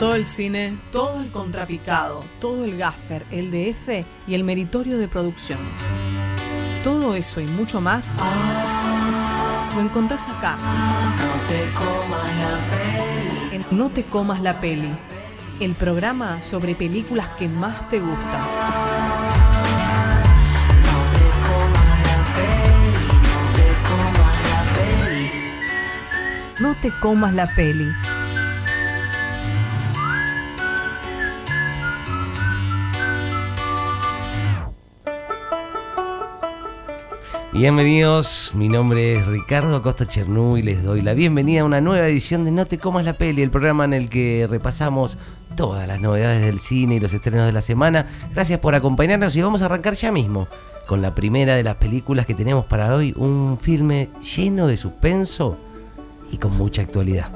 Todo el cine, todo el contrapicado, todo el gaffer, el DF y el meritorio de producción. Todo eso y mucho más lo encontrás acá. En No te comas la peli, el programa sobre películas que más te gustan. No te comas la peli. Bienvenidos, mi nombre es Ricardo Acosta Chernú y les doy la bienvenida a una nueva edición de No te comas la peli, el programa en el que repasamos todas las novedades del cine y los estrenos de la semana. Gracias por acompañarnos y vamos a arrancar ya mismo con la primera de las películas que tenemos para hoy, un filme lleno de suspenso y con mucha actualidad.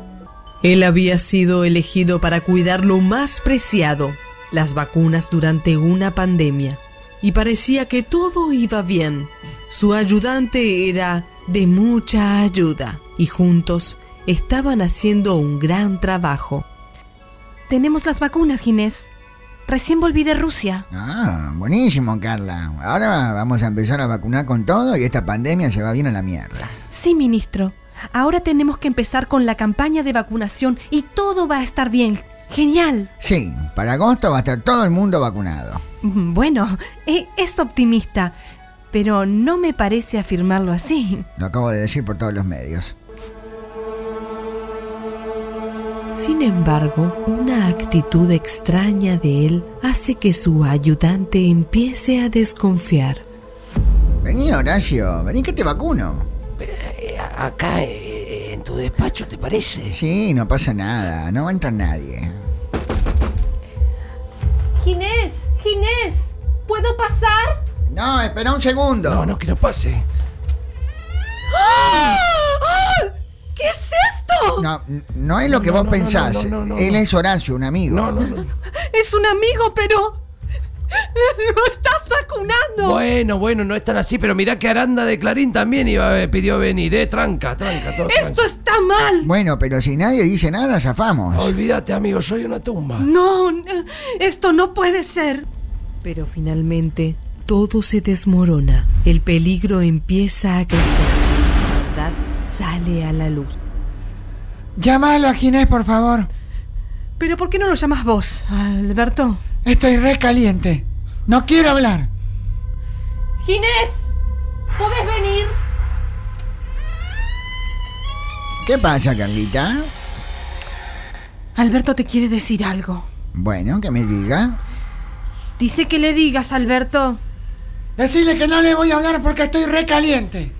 Él había sido elegido para cuidar lo más preciado, las vacunas durante una pandemia, y parecía que todo iba bien. Su ayudante era de mucha ayuda, y juntos estaban haciendo un gran trabajo. Tenemos las vacunas, Ginés. Recién volví de Rusia. Ah, buenísimo, Carla. Ahora vamos a empezar a vacunar con todo y esta pandemia se va bien a la mierda. Sí, ministro. Ahora tenemos que empezar con la campaña de vacunación y todo va a estar bien. Genial. Sí, para agosto va a estar todo el mundo vacunado. Mm, Bueno, e- es optimista, pero no me parece afirmarlo así. Lo acabo de decir por todos los medios. Sin embargo, una actitud extraña de él hace que su ayudante empiece a desconfiar. Vení, Horacio, vení que te vacuno. Eh, Acá eh, en tu despacho, ¿te parece? Sí, no pasa nada, no va a entrar nadie. Ginés, Ginés, ¿puedo pasar? No, espera un segundo. No, no, que no pase. ¿Qué es esto? No, no es lo que No, vos no, pensás. no, no, no, Él no. es Horacio, un amigo. No, no, no. Es un amigo, pero... ¡Lo estás vacunando! Bueno, bueno, no es tan así, pero mirá que Aranda de Clarín también iba, eh, pidió venir, eh. Tranca, tranca, todo. ¡Esto tranca. está mal! Bueno, pero si nadie dice nada, zafamos. Olvídate, amigo, soy una tumba. No, esto no puede ser. Pero finalmente, todo se desmorona. El peligro empieza a crecer. La verdad sale a la luz. Llámalo a Ginés, por favor. ¿Pero por qué no lo llamas vos, Alberto? Estoy re caliente. No quiero hablar. Ginés, ¿podés venir? ¿Qué pasa, Carlita? Alberto te quiere decir algo. Bueno, que me diga. Dice que le digas, Alberto. Decirle que no le voy a hablar porque estoy re caliente.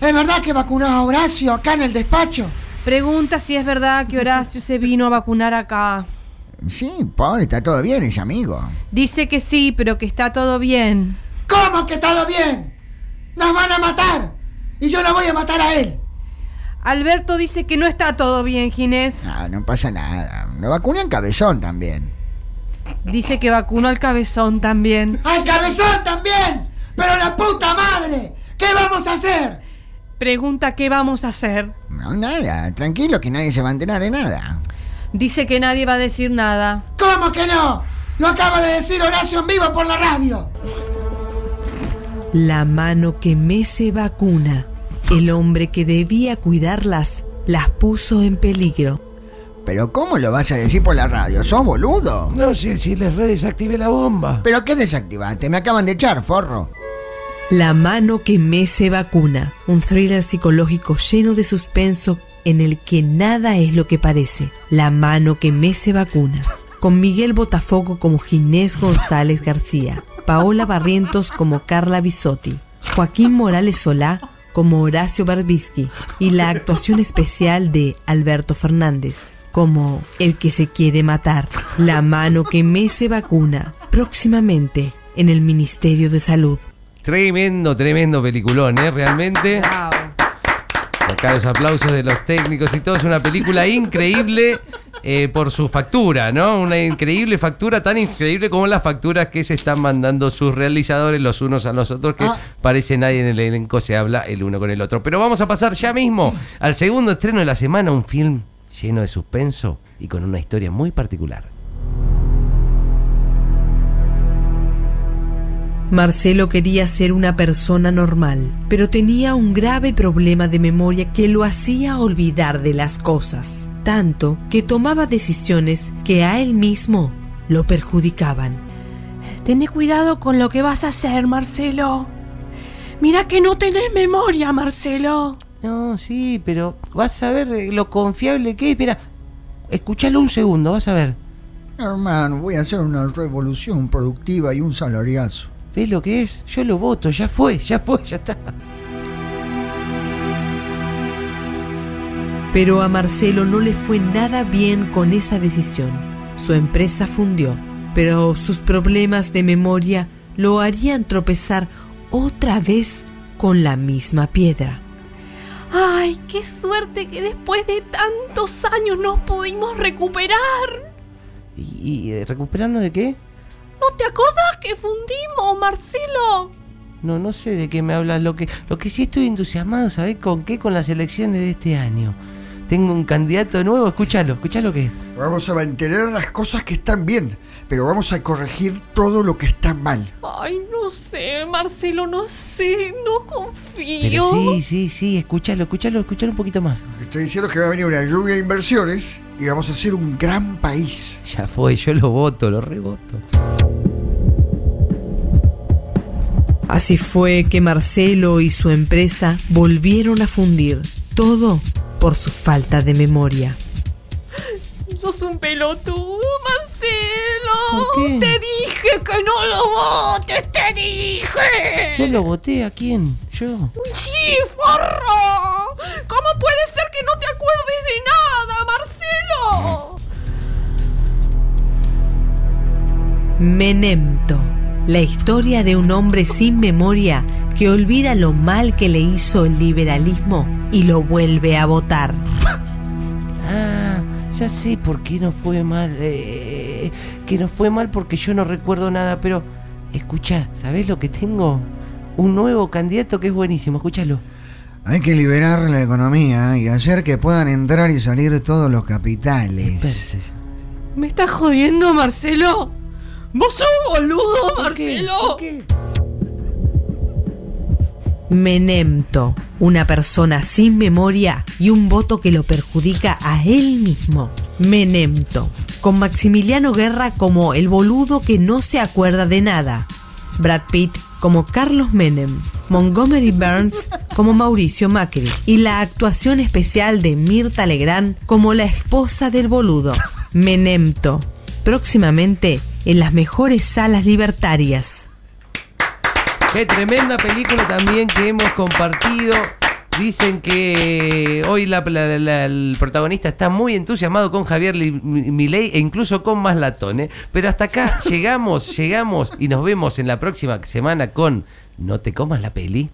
¿Es verdad que vacunó a Horacio acá en el despacho? Pregunta si es verdad que Horacio se vino a vacunar acá. Sí, pobre, está todo bien, es amigo. Dice que sí, pero que está todo bien. ¿Cómo que todo bien? ¡Nos van a matar! Y yo lo voy a matar a él. Alberto dice que no está todo bien, Ginés. No, no pasa nada. Lo vacuné en cabezón también. Dice que vacunó al cabezón también. ¡Al cabezón también! ¡Pero la puta madre! ¿Qué vamos a hacer? Pregunta qué vamos a hacer. No, nada. Tranquilo que nadie se va a enterar de nada. Dice que nadie va a decir nada. ¿Cómo que no? Lo acaba de decir Horacio en vivo por la radio. La mano que mece vacuna. El hombre que debía cuidarlas las puso en peligro. ¿Pero cómo lo vas a decir por la radio? ¿Sos boludo? No, si, si les redesactivé la bomba. ¿Pero qué desactivaste? Me acaban de echar, forro. La mano que mece vacuna. Un thriller psicológico lleno de suspenso en el que nada es lo que parece. La mano que mece vacuna. Con Miguel Botafogo como Ginés González García. Paola Barrientos como Carla Bisotti. Joaquín Morales Solá como Horacio Barbisky. Y la actuación especial de Alberto Fernández como El que se quiere matar. La mano que mece vacuna. Próximamente en el Ministerio de Salud. Tremendo, tremendo peliculón, ¿eh? Realmente. Acá los aplausos de los técnicos y todo. Es una película increíble eh, por su factura, ¿no? Una increíble factura, tan increíble como las facturas que se están mandando sus realizadores los unos a los otros, que Ah. parece nadie en el elenco se habla el uno con el otro. Pero vamos a pasar ya mismo al segundo estreno de la semana, un film lleno de suspenso y con una historia muy particular. Marcelo quería ser una persona normal, pero tenía un grave problema de memoria que lo hacía olvidar de las cosas, tanto que tomaba decisiones que a él mismo lo perjudicaban. Tené cuidado con lo que vas a hacer, Marcelo. Mira que no tenés memoria, Marcelo. No, sí, pero vas a ver eh, lo confiable que es. Mira, escúchalo un segundo, vas a ver. Hermano, voy a hacer una revolución productiva y un salariazo. ¿Ves lo que es? Yo lo voto, ya fue, ya fue, ya está. Pero a Marcelo no le fue nada bien con esa decisión. Su empresa fundió, pero sus problemas de memoria lo harían tropezar otra vez con la misma piedra. Ay, qué suerte que después de tantos años nos pudimos recuperar. ¿Y, y, eh, recuperarnos de qué? ¿No te acordás que fundimos, Marcelo? No, no sé de qué me hablas. Lo que, lo que sí estoy entusiasmado, ¿sabés con qué? Con las elecciones de este año. Tengo un candidato nuevo, escúchalo, escúchalo que es. Vamos a mantener las cosas que están bien, pero vamos a corregir todo lo que está mal. Ay, no sé, Marcelo, no sé, no confío. Pero sí, sí, sí, escúchalo, escúchalo, escúchalo un poquito más. Estoy diciendo que va a venir una lluvia de inversiones y vamos a hacer un gran país. Ya fue, yo lo voto, lo reboto. Así fue que Marcelo y su empresa volvieron a fundir, todo por su falta de memoria. Sos un pelotudo, Marcelo. ¿Por qué? Te dije que no lo votes, te dije. ¿Yo lo voté a quién? Yo. ¡Sí, forro! ¿Cómo puede ser que no te acuerdes de nada, Marcelo? Menemto, la historia de un hombre sin memoria que olvida lo mal que le hizo el liberalismo y lo vuelve a votar. Ah, ya sé por qué no fue mal. eh, que no fue mal porque yo no recuerdo nada, pero escuchá, ¿sabés lo que tengo? Un nuevo candidato que es buenísimo, escúchalo. Hay que liberar la economía y hacer que puedan entrar y salir todos los capitales. ¿Me estás jodiendo, Marcelo? ¿Vos sos boludo. Marcelo? Menemto, una persona sin memoria y un voto que lo perjudica a él mismo. Menemto, con Maximiliano Guerra como el boludo que no se acuerda de nada. Brad Pitt como Carlos Menem, Montgomery Burns como Mauricio Macri y la actuación especial de Mirta Legrand como la esposa del boludo. Menemto, próximamente en las mejores salas libertarias. Qué tremenda película también que hemos compartido. Dicen que hoy la- la- el protagonista está muy entusiasmado con Javier Milei e incluso con Maslatón. ¿eh? Pero hasta acá llegamos, llegamos y nos vemos en la próxima semana con No te comas la peli.